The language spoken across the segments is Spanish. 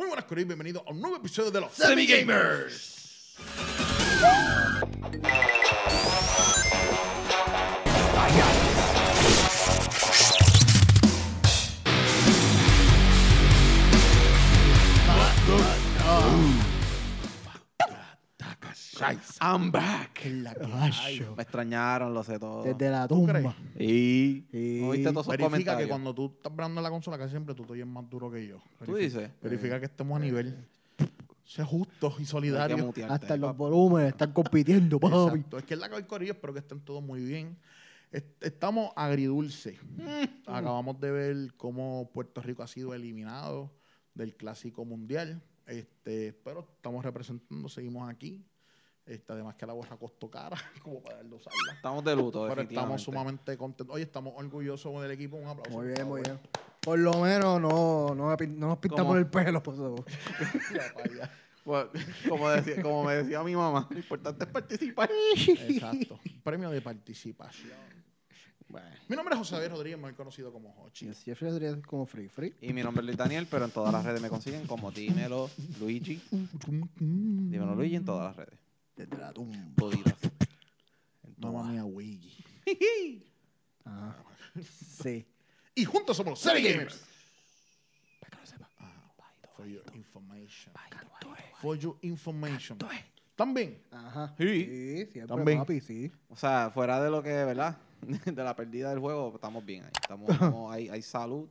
Muy buenas, Corillo, y bienvenidos a un nuevo episodio de los Semi Gamers. I'm back. Me extrañaron, lo sé todo. Desde la ¿Tú tumba. Y Sí. ¿no viste todos esos Verifica comentarios. que cuando tú estás hablando en la consola, casi siempre tú eres más duro que yo. ¿Tú Verifica- dices? Verifica que estemos a nivel. Sé justo y Hay que solidario. mutearte. Hasta los volúmenes están compitiendo, papi. Exacto. Es que es la que hay corillo, espero que estén todos muy bien. Est- Estamos agridulce. Acabamos de ver cómo Puerto Rico ha sido eliminado del Clásico Mundial. Este, pero estamos representando, seguimos aquí. Este, además que la gorra costó cara, como para darlo. Estamos de luto, Pero estamos sumamente contentos. Oye, estamos orgullosos del equipo. Un aplauso. Muy por bien, muy favor. bien. Por lo menos no, no, no nos pintamos ¿Cómo? el pelo. para allá. Pues, como, decía- como me decía mi mamá, lo importante es participar. Exacto. Premio de participación. Bueno. Mi nombre es José David Rodríguez, más conocido como Hochi. Y el Jeffrey sería como free free. Y mi nombre es Luis Daniel, pero en todas las redes me consiguen como Dímelo Luigi. Dímelo Luigi en todas las redes. Desde la tumba. Mamá mía, Wiggy. Ajá. Sí. Y juntos somos los Semi Gamers. Para que lo sepa. For your information. For your information. También. Ajá. Sí. Sí, siempre, También. papi, sí. O sea, fuera de lo que, ¿verdad? De la pérdida del juego, estamos bien ahí. Estamos, estamos- hay, hay salud.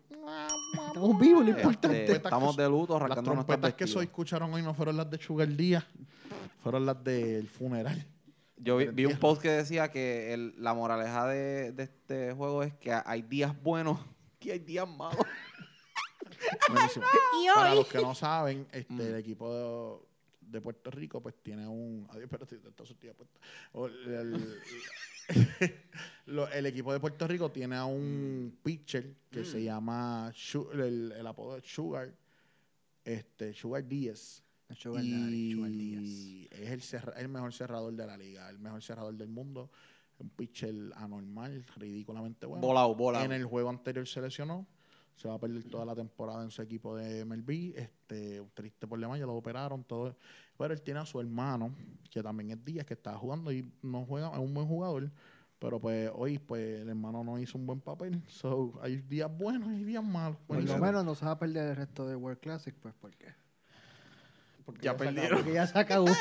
Estamos vivos, lo Este, importante. estamos de luto, Las arrancando nuestras trompetas que se vestidos. escucharon hoy no fueron las de Sugar Díaz. Fueron las del funeral. Yo vi, vi un post que decía que el- la moraleja de, de este juego es que hay días buenos y hay días malos. Buenísimo. Para los que no saben, este, el equipo de, de Puerto Rico pues tiene un... Ay, espérate, el, el- el equipo de Puerto Rico tiene a un pitcher que se llama... Su- el, el apodo es Sugar. Este, Sugar Díaz. Y Díaz. es el, cerra- el mejor cerrador de la liga, el mejor cerrador del mundo. Un pitcher anormal, ridículamente bueno. Volado, volado. En el juego anterior se lesionó. Se va a perder toda la temporada en su equipo de MLB. Este, un triste problema, ya lo operaron, todo. Pero él tiene a su hermano, que también es Díaz, que está jugando y no juega, es un buen jugador. Pero pues hoy pues el hermano no hizo un buen papel. So, hay días buenos y días malos. Por lo menos no se va a perder el resto de World Classic, pues, ¿por qué? Porque Ya acabó, perdieron. Porque ya se acabó.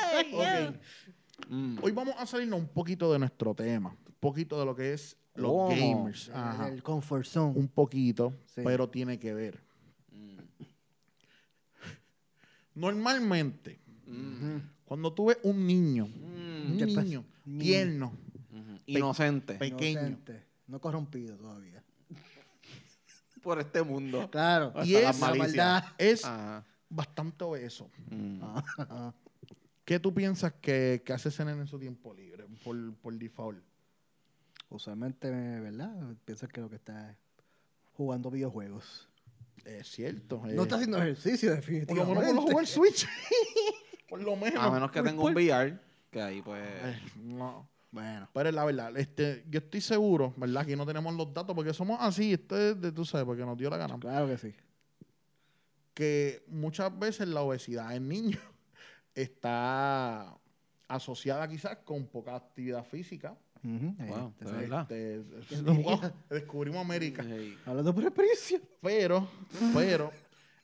Mm. Hoy vamos a salirnos un poquito de nuestro tema. Un poquito de lo que es los gamers. Ajá. El comfort zone. Un poquito, Sí. pero tiene que ver. Mm. Normalmente, Mm. cuando tú ves un niño, Mm. un niño tierno, Ujú. Inocente pequeño, Inocente, No corrompido todavía. por este mundo. Claro. Y es- la maldad. es Ajá. Bastante obeso. Mm. Ajá. ¿Qué tú piensas que, que hace nene en su tiempo libre, por, por default? Usualmente, ¿verdad? Pienso que lo que está es jugando videojuegos. Es cierto. No eh, está haciendo ejercicio, por lo definitivamente. menos por lo jugar Switch. por lo menos. A menos que tenga un VR, que ahí pues... Eh, no. Bueno. Pero la verdad, este, yo estoy seguro, ¿verdad? Que no tenemos los datos porque somos así, esto es de, tú sabes, porque nos dio la gana. Claro que sí. Que muchas veces la obesidad en niños está asociada quizás con poca actividad física. Wow, de verdad. Este, descubrimos América. Hablando por experiencia. Pero, pero,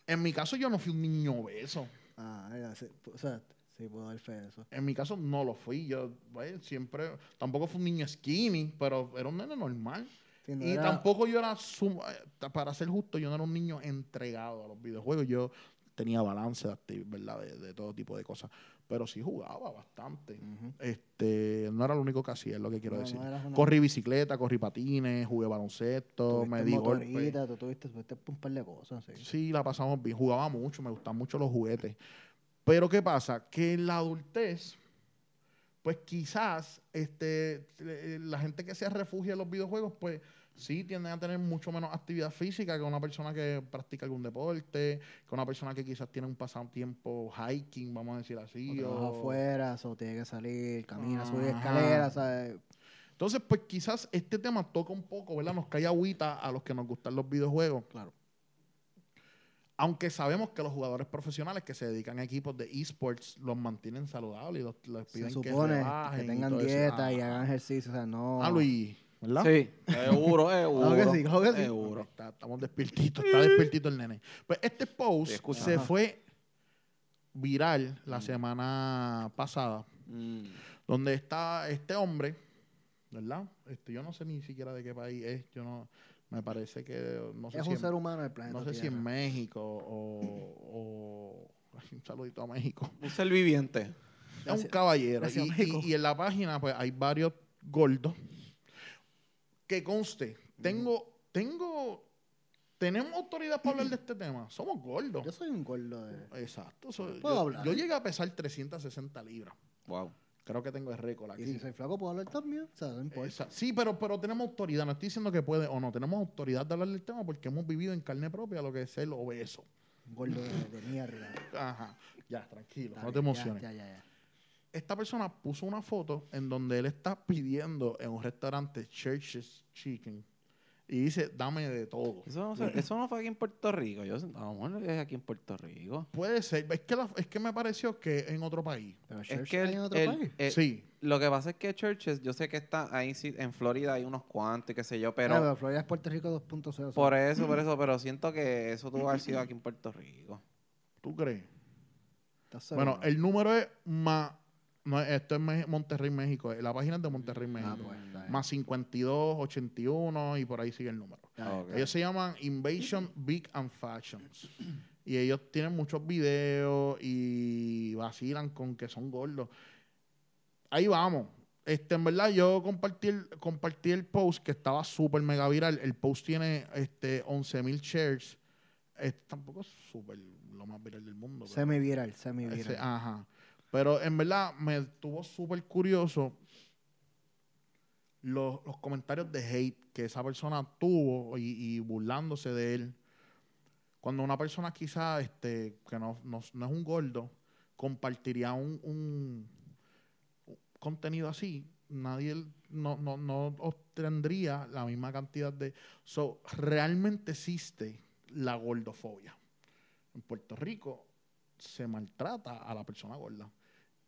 en mi caso yo no fui un niño obeso. Ah, ya, o sea, sí puedo dar fe de eso. En mi caso no lo fui. Yo siempre, tampoco fui un niño skinny, pero era un nene normal. Sí, no y era- tampoco yo era, eh, para ser justo, yo no era un niño entregado a los videojuegos. Yo tenía balance de, ¿verdad? de, de todo tipo de cosas. Pero sí jugaba bastante. Este No era lo único que hacía, es lo que quiero No, decir. no eras una- Corrí bicicleta, corrí patines, jugué baloncesto, me di motorita, tú tuviste, tuviste un par de cosas, sí. Sí, la pasamos bien. Jugaba mucho, me gustaban mucho los juguetes. Pero ¿qué pasa? Que en la adultez, pues quizás este, eh, la gente que se refugia en los videojuegos, pues sí tienden a tener mucho menos actividad física que una persona que practica algún deporte, que una persona que quizás tiene un pasatiempo hiking, vamos a decir O así. trabaja o- afuera, o tiene que salir, camina, subir escaleras, ¿sabes? Entonces, pues quizás este tema toca un poco, ¿verdad? Nos cae agüita a los que nos gustan los videojuegos. Claro. Aunque sabemos que los jugadores profesionales que se dedican a equipos de esports los mantienen saludables y los, les Se piden que supone que, y tengan eso. dieta y Ah, hagan ejercicio, o sea, no... Ah, Luis, ¿verdad? Sí, seguro, seguro. Claro que sí, claro que sí. Seguro. Está- estamos despiertitos, está despiertito el nene. Pues este post Sí, se Ajá. fue viral la semana pasada, Mm. donde está este hombre, ¿verdad? Este, yo no sé ni siquiera de qué país es, yo no, me parece que, no sé Es si un en- ser humano del planeta no sé si en México o, o- ay, un saludito a México. Un ser viviente. Es un caballero. gracias, Y, México. y- y en la página pues hay varios gordos. Que conste, tengo, tengo, tenemos autoridad para hablar de este tema. Somos gordos. Yo soy un gordo de... Exacto. soy- Puedo yo, hablar. yo llegué a pesar 360 libras. Wow. Creo que tengo el récord aquí. Y si soy flaco, puedo hablar también. O sea, no importa. Esa- sí, pero, pero tenemos autoridad. No estoy diciendo que puede o no. Tenemos autoridad de hablar del tema porque hemos vivido en carne propia lo que es el obeso. Un gordo de, de mierda. Ajá. Ya, tranquilo. Está no te emociones. Ya, ya, ya. esta persona puso una foto en donde él está pidiendo en un restaurante Church's Chicken y dice, dame de todo. Eso no, se- eso no fue aquí en Puerto Rico. Yo, a lo mejor es aquí en Puerto Rico. Puede ser, es que, la- es que me pareció que en otro país. Pero Es Church que el- en otro el- país. eh, sí, Lo que pasa es que Churches, yo sé que está ahí sí, en Florida hay unos cuantos y qué sé yo, pero Ah, pero Florida es Puerto Rico 2.0. por eso, por eso, pero siento que eso tuvo que haber sido aquí en Puerto Rico. ¿tú crees? Bueno, el número es más, no, esto es Me- Monterrey, México, la página es de Monterrey, México. Ah, pues. Más 52, 81 y por ahí sigue el número. Ok. Ellos se llaman Invasion Big and Fashions. Y ellos tienen muchos videos y vacilan con que son gordos. Ahí vamos. Este, en verdad, yo compartí el, compartí el post que estaba súper mega viral. El post tiene este, 11.000 shares. Este, tampoco es súper lo más viral del mundo. pero- Semi-viral, ese- semi-viral. ajá. Pero en verdad me estuvo súper curioso los, los comentarios de hate que esa persona tuvo y, y burlándose de él. Cuando una persona quizá este, que no, no- no es un gordo compartiría un, un- contenido así, nadie no, no, no obtendría la misma cantidad de... So, realmente existe la gordofobia. En Puerto Rico se maltrata a la persona gorda.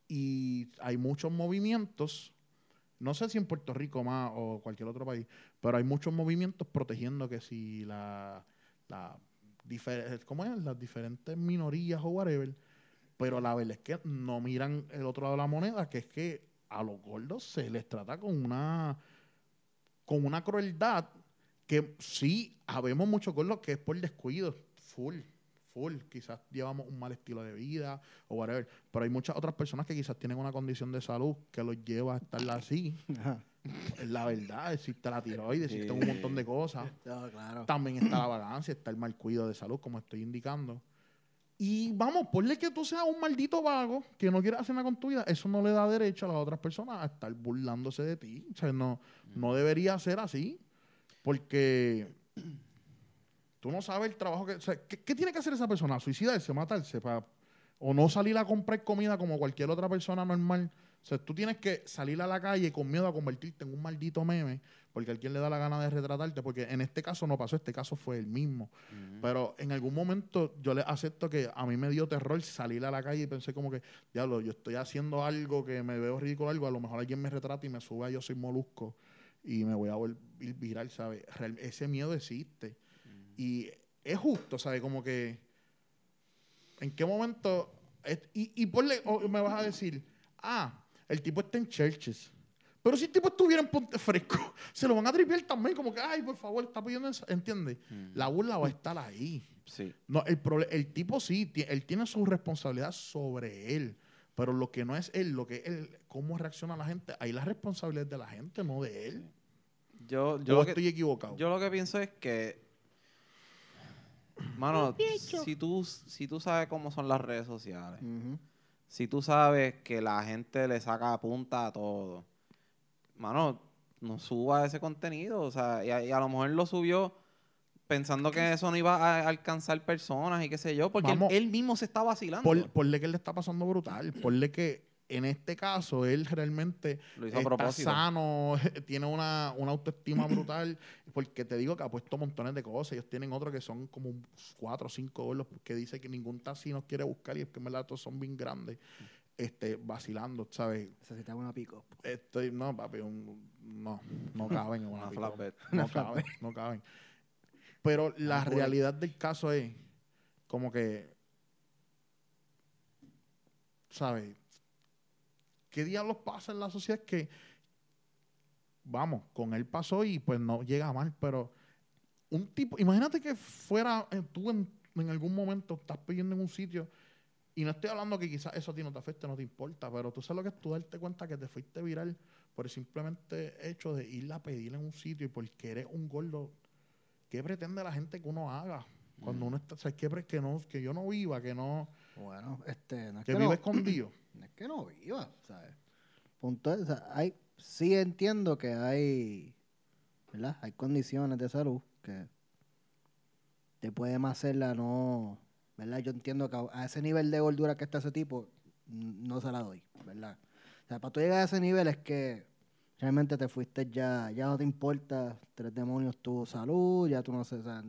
Y hay muchos movimientos, no sé si en Puerto Rico más o cualquier otro país, pero hay muchos movimientos protegiendo que si la, la ¿cómo es? las diferentes minorías o whatever, pero la verdad es que no miran el otro lado de la moneda, que es que a los gordos se les trata con una con una crueldad que sí, habemos muchos gordos que es por descuido, full, full. Quizás llevamos un mal estilo de vida o whatever. Pero hay muchas otras personas que quizás tienen una condición de salud que los lleva a estar así. Ajá. La verdad, existe la tiroides, existen un montón de cosas. No, claro. También está la vagancia, está el mal cuidado de salud, como estoy indicando. Y vamos, ponle que tú seas un maldito vago que no quieras hacer nada con tu vida. Eso no le da derecho a las otras personas a estar burlándose de ti. O sea, no, no debería ser así. Porque tú no sabes el trabajo que. O sea, ¿qué, qué tiene que hacer esa persona? ¿Suicidarse, matarse? pa- o no salir a comprar comida como cualquier otra persona normal. O sea, tú tienes que salir a la calle con miedo a convertirte en un maldito meme porque alguien le da la gana de retratarte. Porque en este caso no pasó, este caso fue el mismo. Pero en algún momento yo le acepto que a mí me dio terror salir a la calle y pensé como que, diablo, yo estoy haciendo algo que me veo ridículo, algo, a lo mejor alguien me retrata y me sube a yo soy molusco y me voy a volver viral, ¿sabes? Ese miedo existe. Y es justo, ¿sabes? Como que, ¿en qué momento? es- y, y ponle, o me vas a decir, ah, el tipo está en churches. Pero si el tipo estuviera en Ponte Fresco, se lo van a tripear también, como que, ay, por favor, está pidiendo eso, ¿entiendes? La burla va a estar ahí. Sí. No, el, el tipo sí, él tiene su responsabilidad sobre él, pero lo que no es él, lo que es él, cómo reacciona la gente, ahí la responsabilidad es de la gente, no de él. Yo, yo, Yo lo que, estoy equivocado. yo lo que pienso es que, mano, si tú, si tú sabes cómo son las redes sociales, si tú sabes que la gente le saca punta a todo, mano, no suba ese contenido. O sea, y a, y a lo mejor lo subió pensando que eso no iba a alcanzar personas y qué sé yo, porque él, Vamos. él mismo se está vacilando. Por, ponle que él le está pasando brutal, ponle que En este caso, él realmente Lo hizo a está propósito. sano, tiene una, una autoestima brutal, porque te digo que ha puesto montones de cosas. Ellos tienen otro que son como cuatro o cinco gordos, que dice que ningún taxi nos quiere buscar y es que en verdad todos son bien grandes, este, vacilando, ¿sabes? Necesitaba una pico. Estoy, no, papi, un- no, no caben en una. No caben, no caben. Pero la realidad del caso es como que, ¿sabes? ¿Qué diablos pasa en la sociedad que, vamos, con él pasó y pues no llega mal, pero un tipo, imagínate que fuera eh, tú en, en algún momento estás pidiendo en un sitio y no estoy hablando que quizás eso a ti no te afecte, no te importa, pero tú sabes lo que es tú darte cuenta que te fuiste viral por el simplemente hecho de ir a pedir en un sitio y porque eres un gordo. ¿Qué pretende la gente que uno haga? Cuando uno está, o sea, ¿qué pre- que, no, que yo no viva, que no, Bueno, este, no es que que, no, escondido. no es que no viva, ¿sabes? Punto es, o sea, hay, sí entiendo que hay, ¿verdad? Hay condiciones de salud que te puede más hacerla no, ¿verdad? Yo entiendo que a, ese nivel de gordura que está ese tipo, no se la doy, ¿verdad? O sea, para tú llegar a ese nivel es que realmente te fuiste ya, ya no te importa tres demonios tu salud, ya tú no sé, o sea,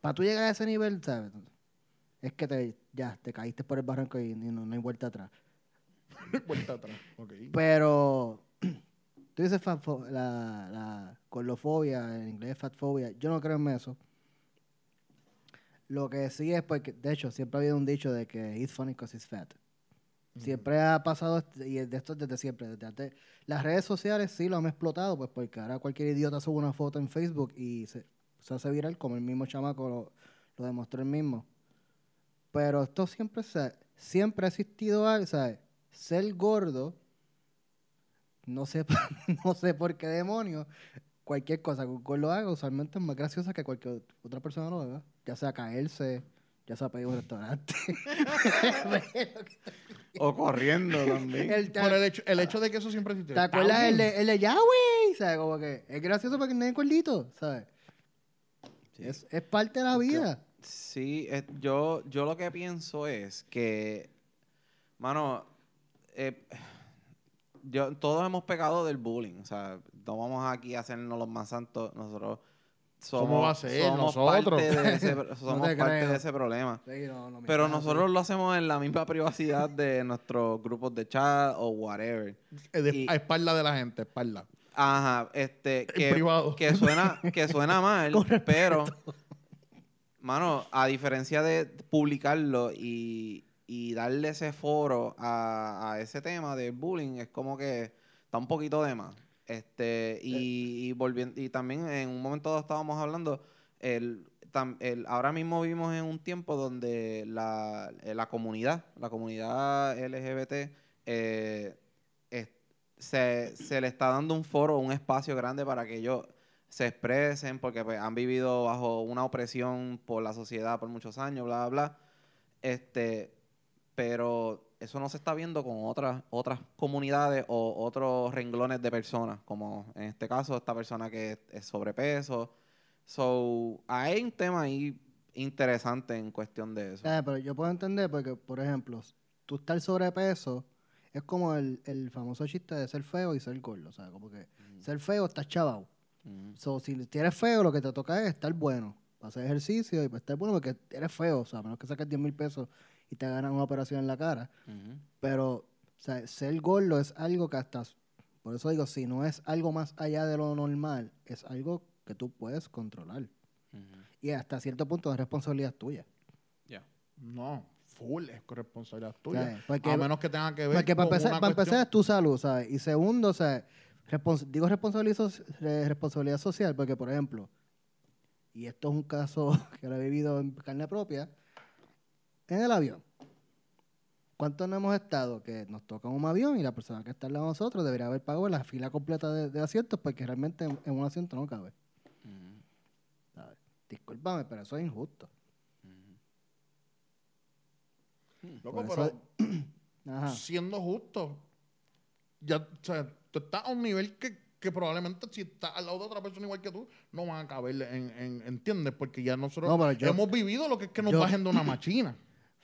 para tú llegar a ese nivel, ¿sabes? Es que te, ya, te caíste por el barranco y, y no, no hay vuelta atrás. Vuelta atrás. Ok. Pero tú dices la, la colofobia, en inglés fatfobia. Yo no creo en eso. Lo que sí es porque, de hecho, siempre ha habido un dicho de que he's funny because he's fat. Siempre ha pasado, y de esto desde siempre. Desde antes. Las redes sociales sí lo han explotado, pues porque ahora cualquier idiota sube una foto en Facebook y se, se hace viral, como el mismo chamaco lo, lo demostró el mismo. Pero esto siempre se, siempre ha existido algo, ¿sabes? Ser gordo, no sé, no sé por qué demonios, cualquier cosa que un gordo haga usualmente es más graciosa que cualquier otra persona lo haga. Ya sea caerse, ya sea pedir un restaurante. O corriendo también. El- Por el hecho, el hecho de que eso siempre existe. ¿Te acuerdas el el de ya, güey? ¿Sabes? Como que es gracioso porque no es gordito, ¿sabes? Sí. Es, es parte de la vida. Sí, eh, yo, yo lo que pienso es que, mano, eh, yo, todos hemos pecado del bullying. O sea, no vamos aquí a hacernos los más santos. Nosotros somos, parte, de ese, somos te parte de ese problema. Sí, no, no, Pero nosotros lo hacemos en la misma privacidad de nuestros grupos de chat o whatever. Eh, de- y- a espalda de la gente, espalda. Ajá, este, que, privado. que suena, que suena mal, pero, mano, a diferencia de publicarlo y, y darle ese foro a, a ese tema del bullying, es como que está un poquito de más. Este, y, y volviendo, y también en un momento dado estábamos hablando, el, tam- el- ahora mismo vivimos en un tiempo donde la, eh, la comunidad, la comunidad LGBT, eh, es- se, se le está dando un foro, un espacio grande para que ellos se expresen, porque pues, han vivido bajo una opresión por la sociedad por muchos años, bla, bla, bla. Este, pero eso no se está viendo con otras, otras comunidades o otros renglones de personas, como en este caso esta persona que es, es sobrepeso. So, hay un tema ahí interesante en cuestión de eso. Eh, pero yo puedo entender porque, por ejemplo, tú estar sobrepeso es como el, el famoso chiste de ser feo y ser gordo. O sea, como que ser feo estás chavado. Ujú. So, si eres feo, lo que te toca es estar bueno. Para hacer ejercicio y para estar bueno porque eres feo. O sea, a menos que saques 10 mil pesos y te ganan una operación en la cara. Pero, o sea, ser gordo es algo que hasta... Por eso digo, si no es algo más allá de lo normal, es algo que tú puedes controlar. Y hasta cierto punto es responsabilidad tuya. Ya. No, full es corresponsabilidad ¿sabes? tuya. Porque, a menos que tenga que ver porque para con empezar, una para empezar es tu salud, ¿sabes? Y segundo, o sea, respons- digo responsabilidad, so- responsabilidad social porque, por ejemplo, y esto es un caso que lo he vivido en carne propia, en el avión. ¿Cuántos no hemos estado que nos toca un avión y la persona que está al lado de nosotros debería haber pagado la fila completa de, de asientos porque realmente en, en un asiento no cabe? Ujú. ¿sabes? Discúlpame, pero eso es injusto. Loco, Por pero eso- siendo justo, ya, o sea, tú estás a un nivel que, que probablemente si estás al lado de otra persona igual que tú, no van a caber en, en- ¿entiendes? Porque ya nosotros No, pero yo- hemos vivido lo que es que nos yo- bajen de una machina.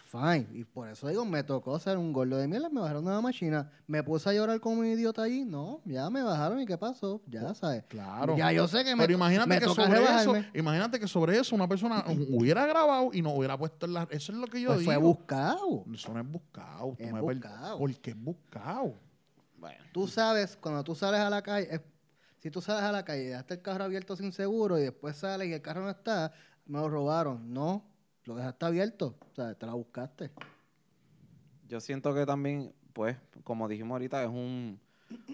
Fine. Y por eso digo, me tocó ser un gordo de mierda, me bajaron de una máquina. Me puse a llorar como un idiota allí. No, ya me bajaron y qué pasó. Ya sabes. Claro. Ya yo sé que me, Pero imagínate me que toca sobre eso, rebajarme. imagínate que sobre eso una persona hubiera grabado y no hubiera puesto en la... Eso es lo que yo Pues digo. fue buscado. Eso no es buscado. tú Es me per- buscado. Porque es buscado. Bueno, Tú sabes, cuando tú sales a la calle, es- si tú sales a la calle y dejaste el carro abierto sin seguro y después sales y el carro no está, me lo robaron. No, lo dejaste abierto. O sea, te la buscaste. yo siento que también, pues, como dijimos ahorita, es un,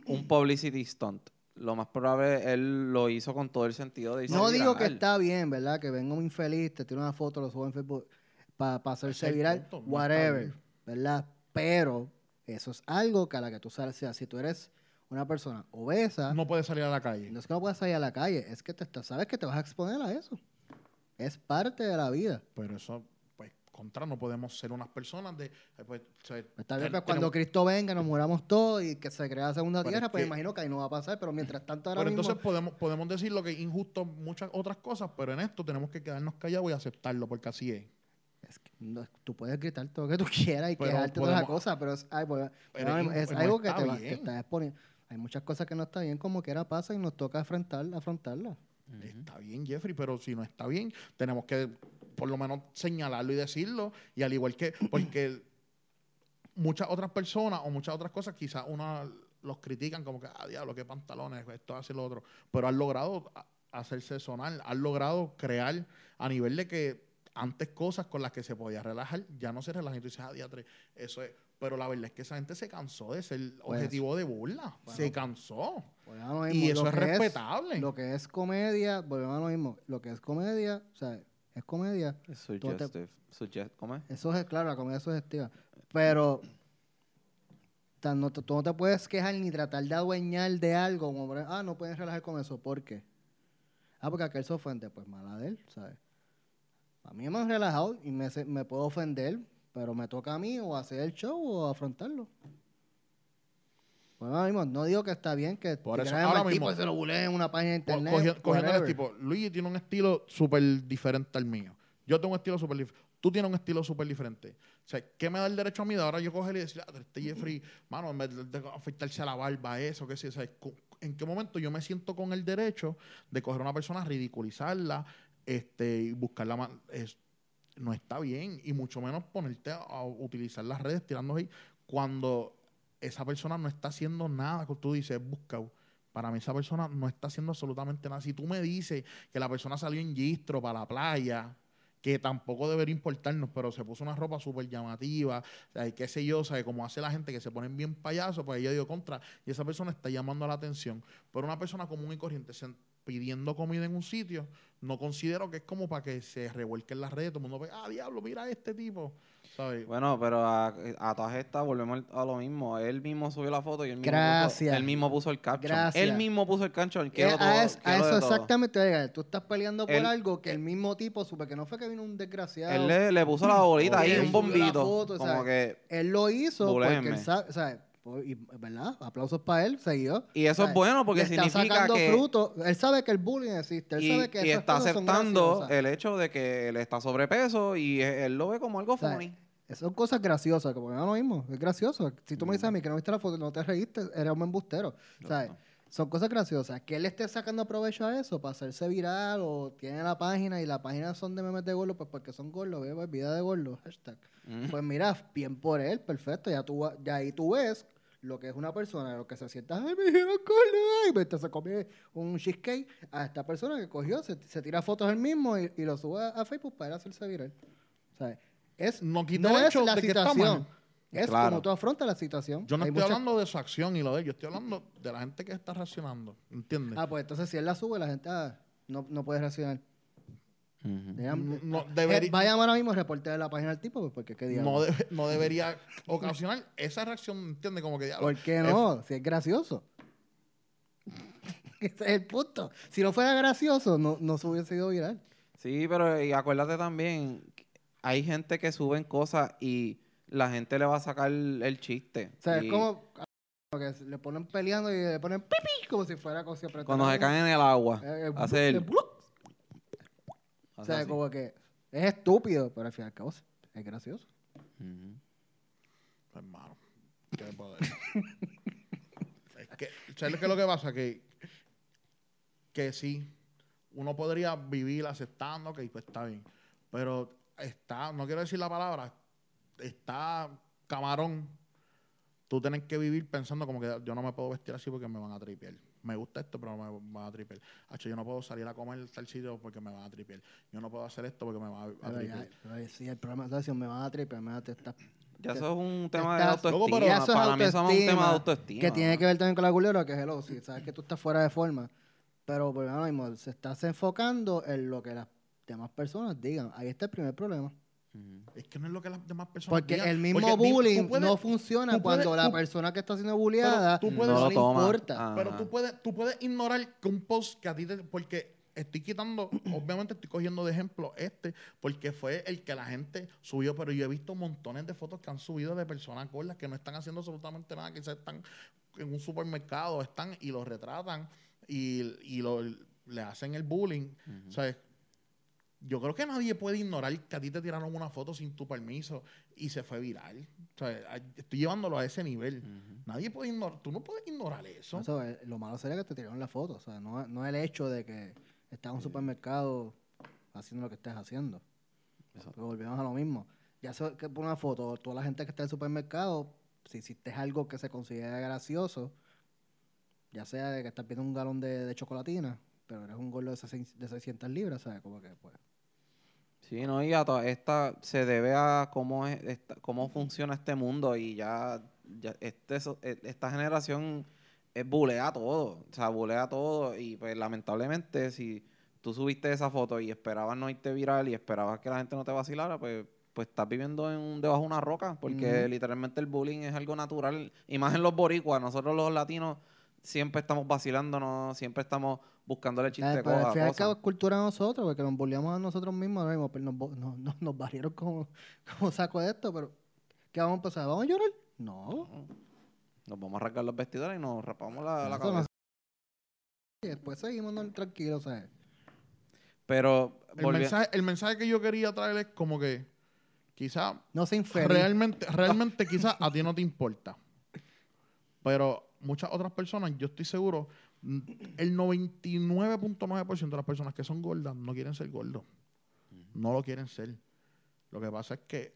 un publicity stunt. Lo más probable, él lo hizo con todo el sentido de No digo que está bien, ¿verdad? Que venga un infeliz, te tira una foto, lo sube en Facebook para hacerse es el viral, punto, whatever. ¿verdad? Pero eso es algo que a la que tú sales, o sea, si tú eres una persona obesa, No puede salir a la calle. no es que no puedas salir a la calle, es que te sabes que te vas a exponer a eso. Es parte de la vida. Pero eso, pues, contra, no podemos ser unas personas de... eh, Pues, o sea, Está bien, pues, cuando Cristo venga, nos muramos todos y que se crea la segunda tierra, es pues que- imagino que ahí no va a pasar, pero mientras tanto ahora Pero mismo... entonces podemos, podemos decir lo que es injusto muchas otras cosas, pero en esto tenemos que quedarnos callados y aceptarlo, porque así es. No- tú puedes gritar todo lo que tú quieras y Pero quejarte de todas las podemos- cosas, pero es, ay, Pero no, es in- es no algo que te, va- bien. estás exponiendo. Hay muchas cosas que no está bien, como quiera pasa y nos toca afrontar, afrontarlas. Está bien, Jeffrey, pero si no está bien, tenemos que por lo menos señalarlo y decirlo. Y al igual que, porque muchas otras personas o muchas otras cosas, quizás uno los critican como que, ah, diablo, qué pantalones, esto hace lo otro. Pero han logrado hacerse sonar, han logrado crear a nivel de que antes cosas con las que se podía relajar, ya no se relajan. Y tú dices, ah, diatre, eso es. Pero la verdad es que esa gente se cansó de ser Pues, objetivo de burla. bueno. se cansó. Volvemos a lo Y eso lo es respetable. lo que es comedia, volvemos a lo mismo. Lo que es comedia, o sea, es comedia. Es te- suggestive. Suggest- ¿Cómo es? Eso es, claro, la comedia es sugestiva. Pero tan- no, te- tú no te puedes quejar ni tratar de adueñar de algo como, ah, no puedes relajar con eso. ¿Por qué? Ah, porque aquel se ofende. Pues mala de él, ¿sabes? A mí me han relajado y me, me puedo ofender, pero me toca a mí o hacer el show o afrontarlo. Bueno, mismo, no digo que está bien que Por eso, ahora tipo mismo- y se lo buleen en una página de internet. cogi- cogiéndole whatever. tipo, Luigi tiene un estilo súper diferente al mío. Yo tengo un estilo súper diferente. Tú tienes un estilo súper diferente. O sea, ¿qué me da el derecho a mí de ahora yo coger y decir, ah, este Jeffrey, mano, en vez de, afeitarse a la barba, eso, qué sé yo, o sea, ¿En qué momento yo me siento con el derecho de coger a una persona, ridiculizarla, este, y buscarla más? Es, no está bien. Y mucho menos ponerte a, utilizar las redes tirando ahí cuando esa persona no está haciendo nada que tú dices, busca. Para mí esa persona no está haciendo absolutamente nada. Si tú me dices que la persona salió en gistro para la playa, que tampoco debería importarnos, pero se puso una ropa súper llamativa, y qué sé yo, como hace la gente que se ponen bien payasos, pues yo digo contra, y esa persona está llamando la atención. Pero una persona común y corriente pidiendo comida en un sitio, no considero que es como para que se revuelque en las redes, todo el mundo ve, ah, diablo, mira a este tipo, ¿sabes? Bueno, pero a, a todas estas volvemos a lo mismo. Él mismo subió la foto y él mismo, Gracias. Puso, él mismo puso el caption. Gracias. Él mismo puso el caption. Eh, Quiero a, todo, es- a eso de todo. exactamente, oiga, tú estás peleando por Él- algo que el mismo tipo supe que no fue que vino un desgraciado. Él le, le puso la bolita ahí, un bombito. foto, como ¿sabes? que... Él lo hizo porque él sabe, o sea, por- y, ¿verdad? Aplausos para él, siguió. Y eso es bueno porque está significa sacando que- fruto. Él sabe que el bullying existe, él Y, sabe que y está aceptando el hecho de que él está sobrepeso y e- él lo ve como algo funny. Son cosas graciosas, como no lo mismo, es gracioso. Si tú me dices a mí que no viste la foto, no te reíste, eres un embustero. ¿sabes? Son cosas graciosas. Que él esté sacando provecho a eso para hacerse viral o tiene la página y la página son de memes de gordo, pues porque son gordos, ve, pues, vida de gordo, hashtag. Mm. Pues mira, bien por él, perfecto. Ya, tú, ya ahí tú ves lo que es una persona, lo que se sienta, ay, me dijeron gordo, ay, mientras se come un cheesecake a esta persona que cogió, se, se tira fotos él mismo y, y lo sube a, a Facebook para él hacerse viral. ¿Sabes? Es, No quita no el es hecho la de que está situación. mal. Es Claro. como tú afrontas la situación. Yo no Hay estoy muchas- hablando de su acción y lo de yo estoy hablando de la gente que está reaccionando, ¿entiendes? Ah, pues entonces si él la sube, la gente ah, no, no puede reaccionar. Ujú. Dejan- No, eh, debería- Vaya ahora mismo reporte de la página del tipo, pues porque qué diablo. no, debe- no debería ocasionar esa reacción, ¿entiendes? Como que ya ¿Por qué no? Si es gracioso. Ese es el punto. Si no fuera gracioso, no, no se hubiese ido viral. Sí, pero y acuérdate también, hay gente que suben cosas y la gente le va a sacar el chiste. O sea, Y es como que le ponen peleando y le ponen pipi como si fuera cosa siempre. Cuando se caen en el agua, Eh, eh, hace el... eh. O sea, así. como que es estúpido, pero al fin y al cabo es gracioso. Hermano, ¿qué decir? es que, ¿sabes qué es lo que pasa? Que, que sí, uno podría vivir aceptando que pues está bien. Pero está, no quiero decir la palabra, está camarón. Tú tienes que vivir pensando como que yo no me puedo vestir así porque me van a tripear. Me gusta esto, pero me van a tripear. Hacho, yo no puedo salir a comer tal sitio porque me van a tripear. Yo no puedo hacer esto porque me van a, a tripear. pero sí, el problema es que me van a tripear, me van a testar. Ya eso es un te tema de pero- autoestima. Ya eso es Para mí eso es un tema de autoestima, autoestima. Que tiene que ver también con la culera, que es el si sabes que tú estás fuera de forma. Pero por lo mismo, se estás enfocando en lo que las demás personas digan. Ahí está el primer problema. Es que no es lo que las demás personas Porque digan. el mismo Porque bullying puedes- no funciona puedes- cuando la persona que está siendo bulleada tú no, puedes- No lo le toma. importa. Pero tú puedes, tú puedes ignorar que un post que a ti te... Porque estoy quitando, obviamente estoy cogiendo de ejemplo este, porque fue el que la gente subió, pero yo he visto montones de fotos que han subido de personas gordas que no están haciendo absolutamente nada, quizás están en un supermercado, están y los retratan y, y lo, le hacen el bullying. ¿Sabes? Yo creo que nadie puede ignorar que a ti te tiraron una foto sin tu permiso y se fue viral. O sea, a- estoy llevándolo a ese nivel. Nadie puede ignorar, tú no puedes ignorar eso. Eso, lo malo sería que te tiraron la foto. O sea, no, no el hecho de que estás en un supermercado haciendo lo que estés haciendo. Exacto. Pero volvemos a lo mismo. Ya sé que por una foto, toda la gente que está en el supermercado, si hiciste algo que se considera gracioso, ya sea de que estás viendo un galón de, de chocolatina, pero eres un gordo de, 600 de 600 libras, ¿sabes? Como que, pues, Sí, no, y a toda esta se debe a cómo es esta- cómo funciona este mundo y ya, ya este, e- esta generación es bulea todo, o sea, bulea todo y pues lamentablemente si tú subiste esa foto y esperabas no irte viral y esperabas que la gente no te vacilara, pues pues estás viviendo en un- debajo de una roca, porque literalmente el bullying es algo natural, y más en los boricuas, nosotros los latinos siempre estamos vacilándonos, siempre estamos buscándole eh, chiste pero al a fin y al cosas. cabo es cultura de nosotros, porque nos bulleamos a nosotros mismos, ahora mismo, pero nos, nos, nos, nos barrieron como, como saco de esto, pero ¿qué vamos a empezar? ¿Vamos a llorar? No. Nos vamos a rasgar los vestidores y nos rapamos la, la cabeza. Y después seguimos tranquilos, ¿sabes? Pero El mensaje, el mensaje que yo quería traer es como que quizá No se infeliz. realmente, realmente quizá a ti no te importa. Pero muchas otras personas, yo estoy seguro, mm, el 99.9% de las personas que son gordas no quieren ser gordos. No lo quieren ser. Lo que pasa es que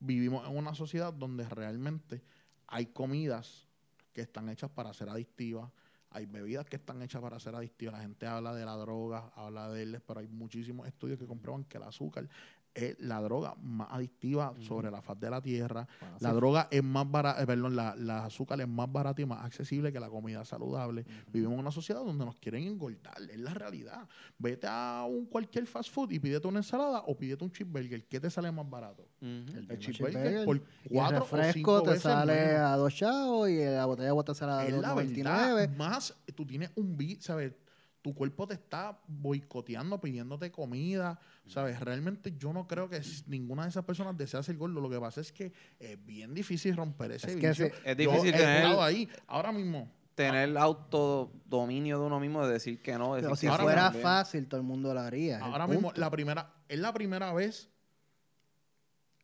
vivimos en una sociedad donde realmente hay comidas que están hechas para ser adictivas, hay bebidas que están hechas para ser adictivas. La gente habla de la droga, habla de él, pero hay muchísimos estudios que comprueban que el azúcar es la droga más adictiva sobre la faz de la tierra. Bueno, La sí. droga es más barata, perdón, la, la azúcar es más barata y más accesible que la comida saludable. Vivimos en una sociedad donde nos quieren engordar, es la realidad. Vete a un cualquier fast food y pídete una ensalada o pídete un cheeseburger. ¿Qué te sale más barato? Ujú. El El mismo cheeseburger por Y el cuatro o cinco te veces sale menos. a dos chavos y la botella de agua te sale a Es la 2.99. verdad. Más, tú tienes un beat, ¿sabes? Tu cuerpo te está boicoteando, pidiéndote comida, ¿sabes? Realmente yo no creo que ninguna de esas personas desea ser gordo. Lo que pasa es que es bien difícil romper ese Es que vicio. sí. Es Yo difícil tener- estado ahí. Ahora mismo, Tener autodominio de uno mismo de decir que no. Decir Pero si que fuera también. fácil, todo el mundo lo haría. el ahora mismo, la primera, es la primera vez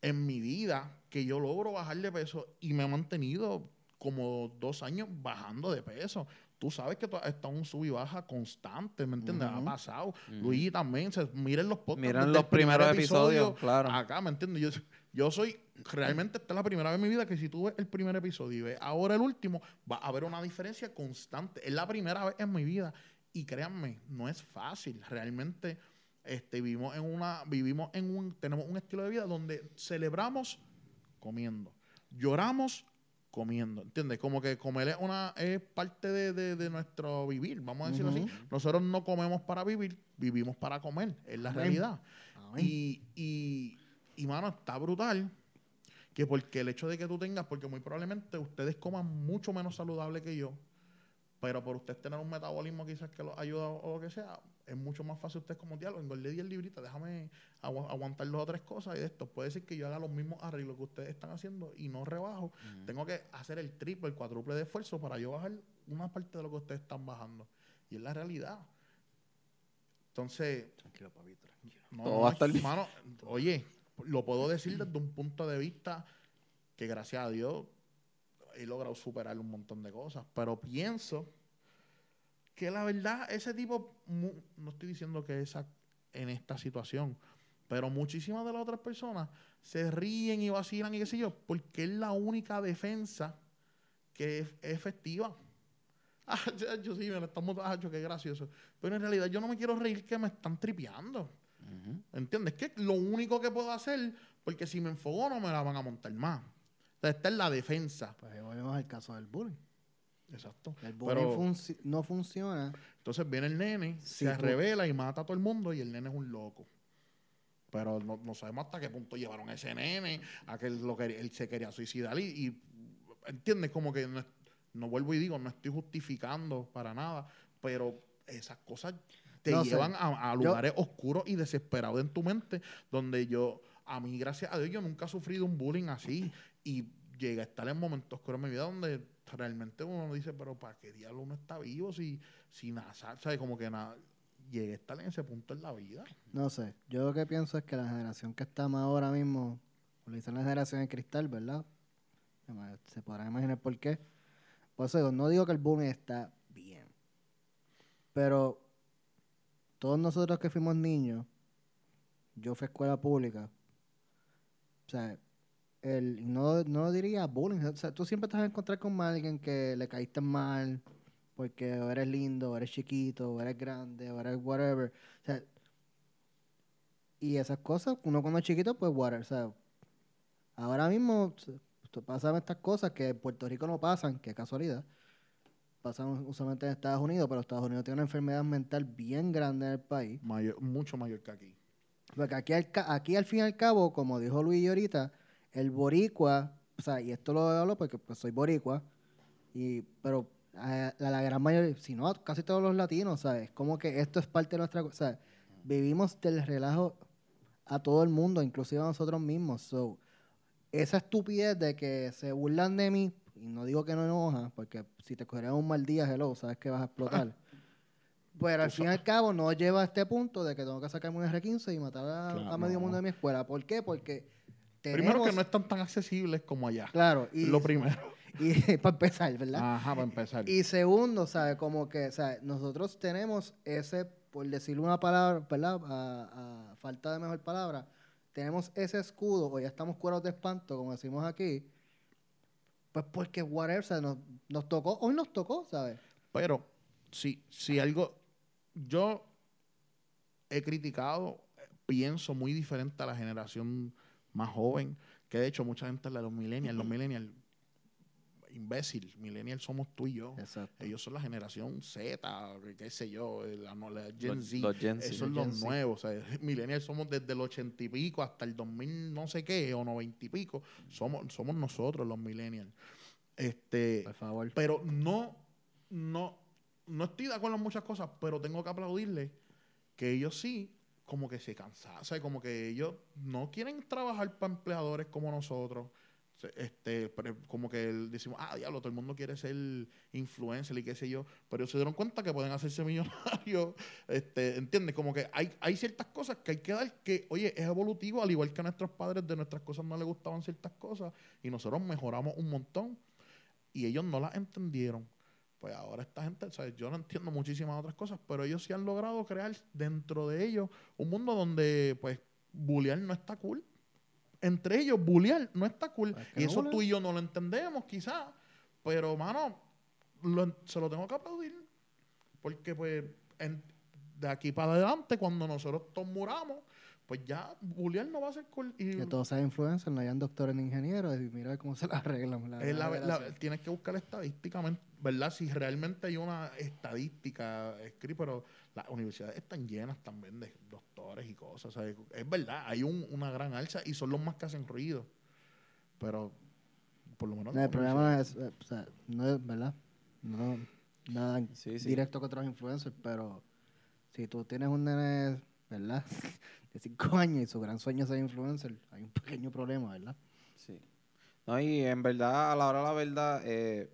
en mi vida que yo logro bajar de peso y me he mantenido como dos años bajando de peso. Tú sabes que en un sub y baja constante, ¿me entiendes? Ha pasado. Luigi también, se- miren los podcasts. Miren los primer primeros episodios, claro. Acá, ¿me entiendes? Yo, yo soy, realmente esta es la primera vez en mi vida que si tú ves el primer episodio y ves ahora el último, va a haber una diferencia constante. Es la primera vez en mi vida. Y créanme, no es fácil. Realmente este, vivimos en una, vivimos en un, tenemos un estilo de vida donde celebramos comiendo, lloramos comiendo, ¿entiendes? Como que comer es una es parte de, de- de nuestro vivir, vamos a decirlo así. Nosotros no comemos para vivir, vivimos para comer, es la Amén. realidad. Amén. Y, y, y, mano, está brutal que porque el hecho de que tú tengas, porque muy probablemente ustedes coman mucho menos saludable que yo, pero por ustedes tener un metabolismo quizás que los ayuda o lo que sea, es mucho más fácil ustedes como diálogo, engordé 10 libritas, déjame agu- aguantar dos o tres cosas y de esto. Puede ser que yo haga los mismos arreglos que ustedes están haciendo y no rebajo. Tengo que hacer el triple, el cuádruple de esfuerzo para yo bajar una parte de lo que ustedes están bajando. Y es la realidad. Entonces, Tranquilo, papito, tranquilo. no, Todo va a estar bien. mano, oye, lo puedo decir desde un punto de vista que gracias a Dios he logrado superar un montón de cosas, pero pienso que la verdad ese tipo, no estoy diciendo que esa en esta situación, pero muchísimas de las otras personas se ríen y vacilan y qué sé yo, porque es la única defensa que es, efectiva. Ah, ya, yo sí, me lo estamos, ah, yo qué gracioso. Pero en realidad yo no me quiero reír que me están tripeando. Ujú. ¿Entiendes? Que lo único que puedo hacer, porque si me enfogo no me la van a montar más. Entonces, esta es la defensa. Pues ahí volvemos al caso del bullying. Exacto. El bullying Pero no funciona. entonces viene el nene, Sí, se tú- revela y mata a todo el mundo y el nene es un loco. Pero no, no sabemos hasta qué punto llevaron a ese nene, a que él, lo quería- él se quería suicidar y, y, ¿entiendes? Como que no, no vuelvo y digo, no estoy justificando para nada, pero esas cosas te No llevan a, a Yo- lugares oscuros y desesperados en tu mente, donde yo, a mí, gracias a Dios, yo nunca he sufrido un bullying así y llegué a estar en momentos oscuros en mi vida donde realmente uno dice, pero ¿para qué diablo uno está vivo si, si nada, ¿sabes? Como que nada, llegué a estar en ese punto en la vida. No sé. Yo lo que pienso es que la generación que estamos ahora mismo, le dicen la generación de cristal, ¿verdad? Se podrán imaginar por qué. Por eso no digo que el bullying está bien. Pero todos nosotros que fuimos niños, yo fui a escuela pública, o sea, el, no, no diría bullying, o sea, tú siempre te vas a encontrar con alguien que le caíste mal, porque o eres lindo, o eres chiquito, o eres grande, o eres whatever. O sea, y esas cosas, uno cuando es chiquito, pues whatever. O sea, ahora mismo pasan estas cosas que en Puerto Rico no pasan, que casualidad. Pasan usualmente en Estados Unidos, pero Estados Unidos tiene una enfermedad mental bien grande en el país. Mayor- mucho mayor que aquí. Porque aquí al, aquí al fin y al cabo, como dijo Luis ahorita, el boricua, o sea, y esto lo hablo porque pues, soy boricua, y, pero a, a la gran mayoría, si no, casi todos los latinos, ¿sabes? Como que esto es parte de nuestra... O sea, vivimos del relajo a todo el mundo, inclusive a nosotros mismos. So, esa estupidez de que se burlan de mí, y no digo que no enoja, porque si te cogerían un mal día, hello, sabes que vas a explotar. Pero al fin y al cabo no lleva a este punto de que tengo que sacarme un R15 y matar a, Claro, a medio no. mundo de mi escuela. ¿Por qué? Porque tenemos... Primero que no están tan accesibles como allá. Claro, y, Lo primero. y para empezar, ¿verdad? Ajá, para empezar. Y segundo, ¿sabes? Como que, ¿sabes? Nosotros tenemos ese, por decirle una palabra, ¿verdad? A, a falta de mejor palabra, tenemos ese escudo, o ya estamos curados de espanto, como decimos aquí, pues porque whatever, ¿sabes? Nos, nos tocó, hoy nos tocó, ¿sabes? Pero si, si algo, yo he criticado, pienso muy diferente a la generación más joven, que de hecho mucha gente, la de los millennials, los millennials, imbécil, millennials somos tú y yo. Exacto. Ellos son la generación Z, qué sé yo, la, la Gen Los- Z. los Gen Z. Esos son Los nuevos. O sea, millennials somos desde el ochenta y pico hasta el 2000 no sé qué, o noventa y pico. Somos, somos nosotros los millennials. Este, Por favor. pero no, no, no estoy de acuerdo en muchas cosas, pero tengo que aplaudirle que ellos sí, como que se cansan, o sea, como que ellos no quieren trabajar para empleadores como nosotros. Este, como que decimos, ah, diablo, todo el mundo quiere ser influencer y qué sé yo, pero ellos se dieron cuenta que pueden hacerse millonarios, este, ¿entiendes? Como que hay, hay ciertas cosas que hay que dar que, oye, es evolutivo, al igual que a nuestros padres de nuestras cosas no les gustaban ciertas cosas y nosotros mejoramos un montón y ellos no las entendieron. Pues ahora esta gente, ¿sabes? yo no entiendo muchísimas otras cosas, pero ellos sí han logrado crear dentro de ellos un mundo donde, pues, bullear no está cool. Entre ellos, bullear no está cool. Pues que y no eso tú y yo no lo entendemos, quizás. Pero, mano, lo- se lo tengo que aplaudir. Porque, pues, en- de aquí para adelante, cuando nosotros todos muramos, pues ya bullear no va a ser cool. Y Que todos sean influencers, no hayan doctores ni ingenieros, y mira cómo se las arreglan. La, Es la- verdad, la- gracias. tienes que buscar estadísticamente, ¿verdad? Si realmente hay una estadística escrita, pero las universidades están llenas también de doctores y cosas. es verdad, hay un- una gran alza y son los más que hacen ruido. Pero, por lo menos. No, el problema es, eh, o sea, no es, ¿verdad? No, nada Sí, sí. directo contra los influencers, pero si tú tienes un nene, ¿verdad? De 5 años y su gran sueño es ser influencer, hay un pequeño problema, ¿verdad? Sí. No, y en verdad, a la hora de la verdad, eh,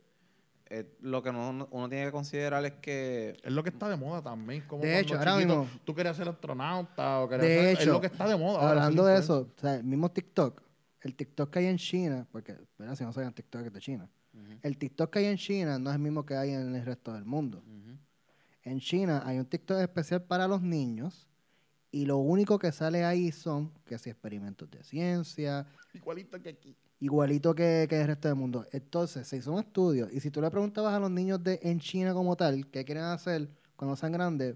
eh, lo que no- uno tiene que considerar es que Es lo que está de moda también. Como De hecho, ahora mismo- Tú querías ser astronauta o querías De ser- hecho, Es lo que está de moda. Hablando de eso, o sea, el mismo TikTok, el TikTok que hay en China, porque, ¿verdad? Si no saben, TikTok es de China. El TikTok que hay en China no es el mismo que hay en el resto del mundo. En China hay un TikTok especial para los niños y lo único que sale ahí son que si experimentos de ciencia, Igualito que aquí. igualito que, que el resto del mundo. Entonces, se hizo un estudio y si tú le preguntabas a los niños de en China como tal, qué quieren hacer cuando sean grandes,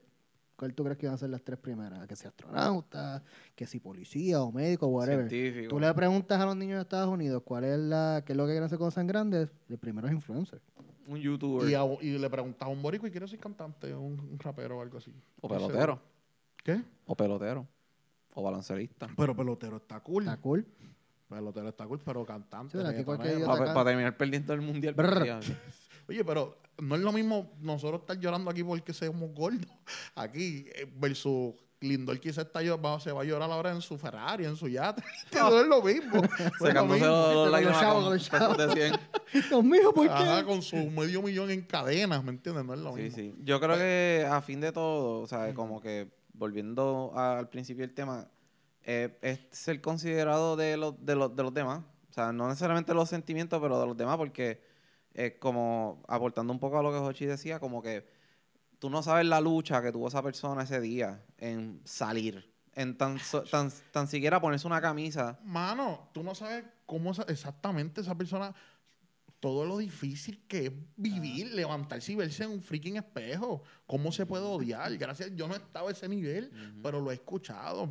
¿cuál tú crees que iban a ser las tres primeras? Que si astronauta, que si policía o médico, whatever. Científico. Tú le preguntas a los niños de Estados Unidos cuál es la, qué es lo que quieren hacer cuando sean grandes, el primero es influencer. Un youtuber. Y, a- y le preguntas a un borico y quiere ser cantante, un, un rapero o algo así. o pelotero. ¿Qué? O pelotero. O baloncelista. Pero pelotero está cool. Está cool. Pelotero está cool, pero cantante. Sí, pero aquí reggaetonero. cualquier Para terminar perdiendo el mundial. Brr. Oye, pero no es lo mismo nosotros estar llorando aquí porque somos gordos. Aquí, eh, versus Lindor quizá está va- se va a llorar ahora en su Ferrari, en su yate. no es lo mismo. no es lo mismo. los Con los lágrimas con de 100. Dios mío, ¿por qué? Ajá, con su medio millón en cadenas, ¿me entiendes? No es lo Sí, mismo. sí. Yo creo que a fin de todo, o sea, como que volviendo al principio del tema, eh, es ser considerado de los, de, los, de los demás. O sea, no necesariamente los sentimientos, pero de los demás, porque es como aportando un poco a lo que Hochi decía, como que tú no sabes la lucha que tuvo esa persona ese día en salir, en tan, so- tan, tan siquiera ponerse una camisa. Mano, tú no sabes cómo esa- exactamente esa persona, todo lo difícil que es vivir, levantarse y verse en un freaking espejo. ¿Cómo se puede odiar? Gracias, yo no he estado a ese nivel, pero lo he escuchado.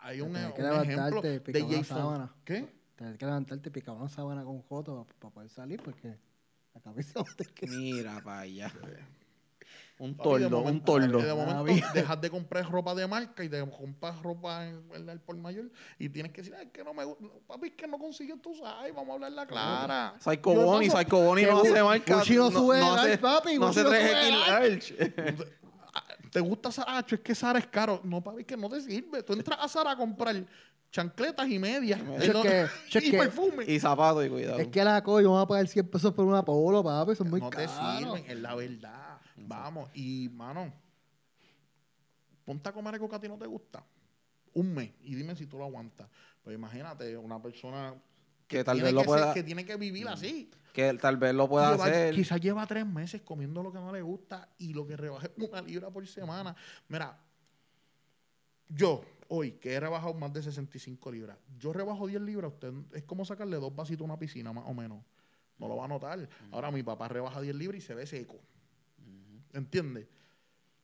Hay un, que ejemplo de Jason. sábana. ¿Qué? Tienes que levantarte y picar una sábana con joto para poder salir porque la no te queda. Mira para allá. Un Papi, de tordo, un momento- tordo. De momento Ah, dejas de comprar ropa de marca y te compras ropa en, en el por mayor y tienes que decir, ay, que no me gusta. Papi, es que no consigues tu size, vamos a hablar la clara. Psycho Yo Bonnie, paso- Psycho Bonnie no hace marca. Gucci no sube no large, hace, papi, No Gucci hace no 3 sube X large. large. ¿Te gusta Sara? Ah, es que Sara es caro. No, papi, es que no te sirve. Tú entras a Sara a comprar chancletas y medias. y no- Es es perfume. y zapatos y cuidado. Es que la coño, vamos a pagar 100 pesos por una polo, papi, eso es muy no te caro. sirven, es la verdad. Vamos, y mano, ponte a comer algo que a ti no te gusta. Un mes. Y dime si tú lo aguantas. Pues imagínate, una persona que tal vez lo ser- pueda, que tiene que vivir así. que tal vez lo pueda Lleva- hacer. Quizás lleva tres meses comiendo lo que no le gusta y lo que rebaje una libra por semana. Mira, yo hoy que he rebajado más de 65 libras, yo rebajo 10 libras, usted es como sacarle dos vasitos a una piscina más o menos. No lo va a notar. Ahora mi papá rebaja 10 libras y se ve seco. ¿Entiendes?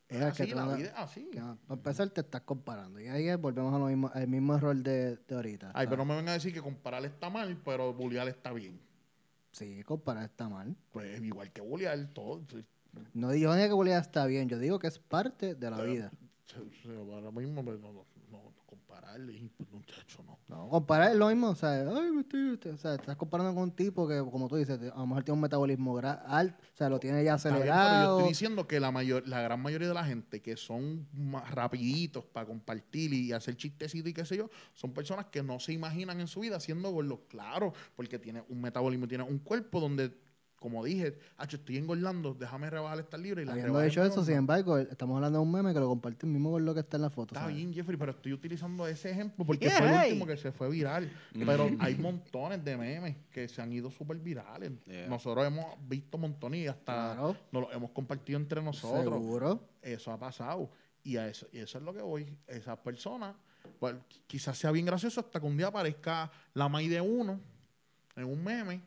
Es Mira, que así, la no- vida así. Que, Para empezar, te estás comparando. Y ahí volvemos a lo mismo, al mismo error de, de ahorita. Ay, pero no me venga a decir que comparar está mal, pero bullear está bien. Sí, comparar está mal. Pues igual que bullear, todo. sí. No digo ni que Bolívar está bien, yo digo que es parte de la Pero- vida. Sí, sí, Ahora mismo pues, no, no, no, comparar, y, pues, muchacho, no. No, comparar es lo mismo, o sea, ay, estoy- o sea, estás comparando con un tipo que, como tú dices, a lo mejor tiene un metabolismo alto, o sea, lo tiene ya Está bien, pero yo acelerado. estoy diciendo que la mayor, la gran mayoría de la gente que son más rapiditos para compartir y hacer chistecitos y qué sé yo, son personas que no se imaginan en su vida siendo gordos, claro, porque tiene un metabolismo, tiene un cuerpo donde, como dije, "Acho, estoy engordando, déjame rebajar esta libra y la Habiendo dicho eso, sin mal". embargo, estamos hablando de un meme que lo comparte el mismo con lo que está en la foto. Está ¿sabes? bien, Jeffrey, pero estoy utilizando ese ejemplo porque Yeah, fue el hey. último que se fue viral. Pero hay montones de memes que se han ido súper virales. Yeah. Nosotros hemos visto montones y hasta Claro. nos lo hemos compartido entre nosotros. Seguro. Eso ha pasado. Y a eso, y eso es lo que voy. Esas personas, pues, quizás sea bien gracioso hasta que un día aparezca la maíz de uno en un meme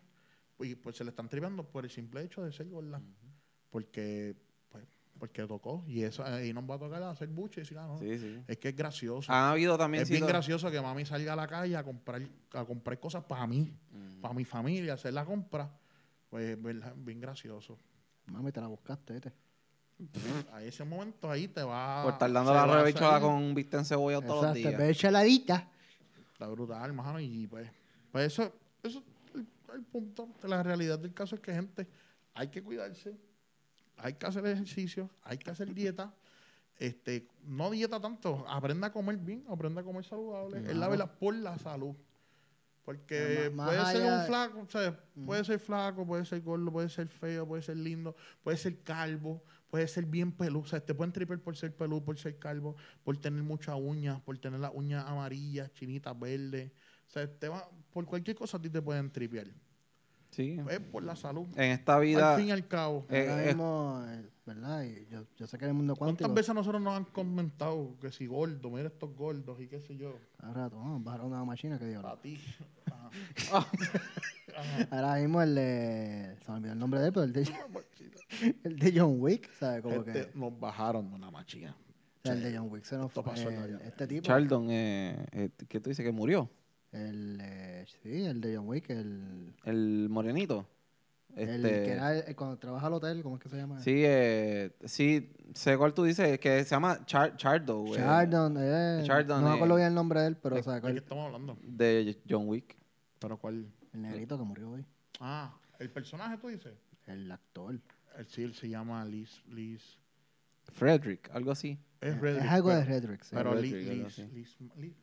y pues se le están tripeando por el simple hecho de ser gorda. Porque, pues, porque tocó. Y eso ahí nos va a tocar hacer buche y decir, ah, no. Sí, sí. Es que es gracioso. Han habido también es bien gracioso que mami salga a la calle a comprar, a comprar cosas para mí, para mi familia, hacer la compra. Pues ¿verdad? bien gracioso. Mami, te la buscaste, ¿viste? A ese momento ahí te va. por estar dando la rebichola con vista en cebolla todos los días. Está brutal, mano. Y pues, pues eso, eso es el, punto. de La realidad del caso es que, gente, hay que cuidarse, hay que hacer ejercicio, hay que hacer dieta. Este, no dieta tanto, aprenda a comer bien, aprenda a comer saludable. Es la Claro. verdad por la salud. Porque más- puede más ser un flaco, ¿sabes? Puede ser flaco, puede ser gordo, puede ser feo, puede ser lindo, puede ser calvo, puede ser bien peludo. O sea, te pueden tripear por ser peludo, por ser calvo, por tener muchas uñas, por tener las uñas amarillas, chinitas, verdes. O sea, te va, por cualquier cosa a ti te pueden tripear. Sí. Es por la salud. En esta vida. Al fin y al cabo. Eh, Ahora eh. mismo, eh, ¿verdad? Y yo, yo sé que en el mundo ¿Cuántas cuántico... veces a nosotros nos han comentado que si gordo, mira estos gordos y qué sé yo? Ahora, toma, bajaron una máquina que dio. A ti. Ajá. Ajá. Ahora mismo el de... Se me olvidó el nombre de él, pero el de, el de John Wick, ¿sabes? Como Este, que... nos bajaron de una machina. o sea, el de John Wick se nos fue. pasó el- este tipo. Charlton, eh, eh, ¿qué tú dices que murió? El, eh, sí, el de John Wick, el... El morenito. El Este, que era el- cuando trabaja al hotel, ¿cómo es que se llama? Sí, eh, sí, sé cuál tú dices, que se llama Char Chardo, eh, Chardon, eh, Chardon, no me acuerdo eh, bien el nombre de él, pero eh, o sea, ¿De qué estamos hablando? de John Wick. ¿Pero cuál? el negrito que murió hoy, Ah, el personaje tú dices. el actor. El sí, él se llama Liz. Liz. Frederick, algo así. Es, algo de pero- Redrick, sí. Pero Liz, Liz. Liz, Liz-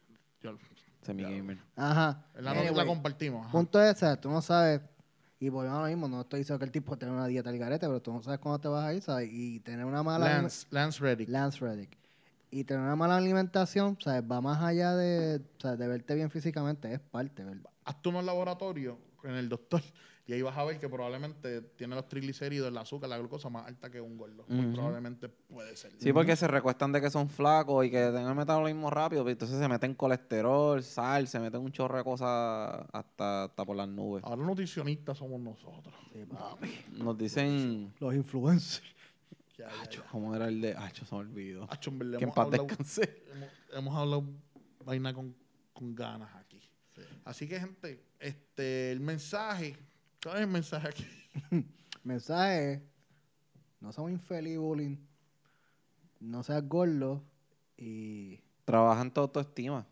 yo- Semi Ya. gamer. Ajá. la nota la Anyway, compartimos. ajá. punto es, o sea, tú no sabes, y volvemos a lo mismo, no estoy diciendo que el tipo tenga una dieta al garete, pero tú no sabes cuándo te vas a ir, ¿sabes? Y tener una mala... Lance, Lance Reddick. Lance Reddick. Y tener una mala alimentación, ¿sabes? Va más allá de, o sea, de verte bien físicamente, es parte, ¿verdad? Hazte unos laboratorios en el doctor y ahí vas a ver que probablemente tiene los triglicéridos, el azúcar, la glucosa más alta que un gordo. Muy Ujú. probablemente puede ser. Sí, porque se recuestan de que son flacos y que tengan el metabolismo rápido, pero entonces se meten colesterol, sal, se meten un chorro de cosas hasta, hasta por las nubes. Ahora nutricionistas somos nosotros. Sí, papi. Nos dicen, Los influencers. Ya, ya, Acho. ¿cómo era el de? Acho, se me olvidó. Acho, en verdad, Que en hemos paz hablado- descanse. hemos, hemos hablado vaina con, con ganas aquí. Así que, gente, este, el mensaje. ¿Cuál es el mensaje aquí? Mensaje es, no seas un infeliz bullying, no seas gordo y... Trabaja en tu autoestima.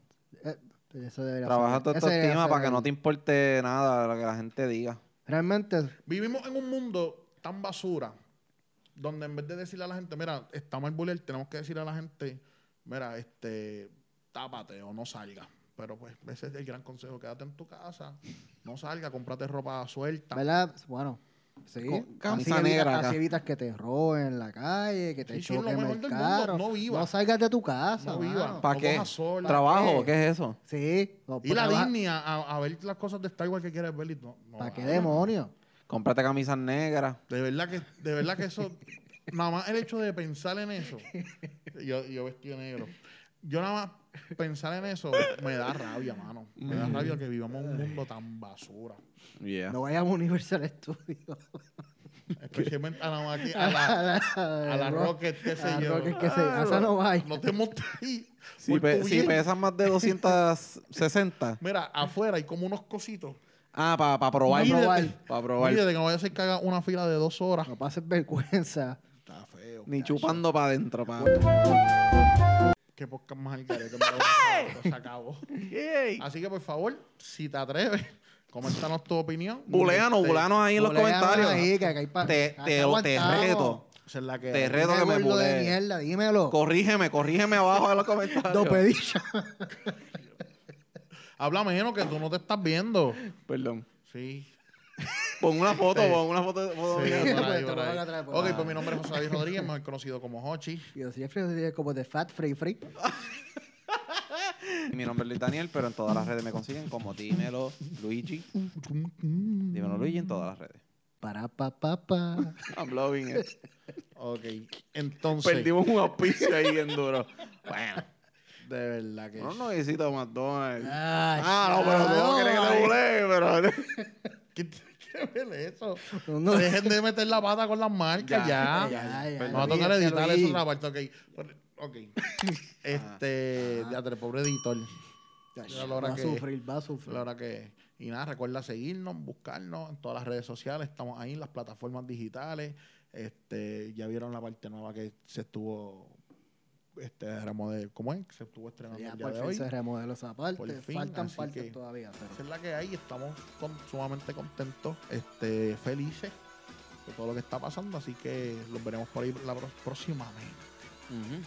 eh, eso debería Trabaja ser- tu autoestima para que no te importe nada lo que la gente diga. Realmente, Vivimos en un mundo tan basura, donde en vez de decirle a la gente, mira, estamos en bullying, tenemos que decirle a la gente, mira, este, tápate o no salga. Pero pues ese es el gran consejo, quédate en tu casa, no salga, cómprate ropa suelta. ¿verdad? Bueno, sí. Con camisa así, evitas, negra acá. así evitas que te roben en la calle, que te Sí, choquen el carro. no viva. No salgas de tu casa, no mano. viva, ¿Para no qué? sola. ¿Trabajo? ¿Qué es eso? Sí. no, Ir a trabaja- Disney a, a- ver las cosas de Star Wars que quieres ver y no. no ¿Para qué demonios? Cómprate camisas negras. De verdad que, de verdad que eso, nada más el hecho de pensar en eso, yo, yo vestido negro, yo nada más pensar en eso me da rabia, mano. Me da rabia que vivamos en un mundo tan basura. Yeah. No vayamos a Universal Studios. Especialmente a la, maqui- a la, a la Rocket, qué sé yo. Rocket, qué sé yo. Ah, Esa no vaya. No te montes ahí. Si, pe- si bien. pesas más de 260. Mira, afuera hay como unos cositos. Ah, para probar. Pa' probar. Para probar. Mire, de que no vaya a ser que haga una fila de dos horas. No pases vergüenza. Está feo. Ni chupando para adentro. Pa. Qué podcast más al garete, se acabó. Así que por favor, si te atreves, coméntanos tu opinión. Buleanos, Este, buleanos ahí en los Buleanos comentarios. ahí, que acá hay pa- Te, acá te, te aguantamos. reto. Esa es la que Te reto Dime, que me gordo de bulee. mierda, dímelo. Corrígeme, corrígeme abajo en los comentarios. Dos pedillas. Habla menos que tú no te estás viendo. Perdón. Sí. Pon una foto, Sí. pon una foto. foto Sí, por ahí, por ahí. por Ok, pues mi nombre es José David Rodríguez, mejor conocido como Hochi. Y yo diría como de fat free free. Mi nombre es Luis Daniel, pero en todas las redes me consiguen como Dímelo Luigi. Dímelo Luigi en todas las redes. Para pa pa pa. I'm loving it. Ok, entonces, Perdimos un auspicio ahí bien duro. Bueno, de verdad que... no necesito McDonald's. Ah, Ah, no, pero tú no quieres que te bulee, pero... Dejen de meter la pata con las marcas ya. Ya, ya, ya. Me va a tocar editar eso otra parte, ok. Ok. Este, ya te pobre editor. Ya la hora Va a que- sufrir, va a sufrir. La hora que. Y nada, recuerda seguirnos, buscarnos en todas las redes sociales. Estamos ahí en las plataformas digitales. Este, ya vieron la parte nueva que se estuvo. Este, remodel, ¿Cómo es? Se estuvo estrenando Ya el día por de fin hoy. se remodeló esa parte. Por fin, Faltan así partes que- todavía. Esa es la que hay. Estamos con- sumamente contentos, este, felices de todo lo que está pasando. Así que los veremos por ahí la pro- próximamente.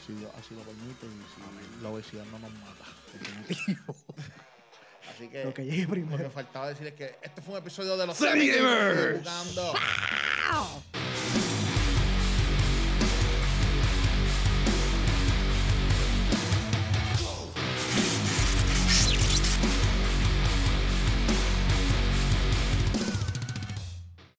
Si Dios así lo permite y si la obesidad no nos mata. Así que, Lo que llegue lo que primero. faltaba decir es que este fue un episodio de los jugando.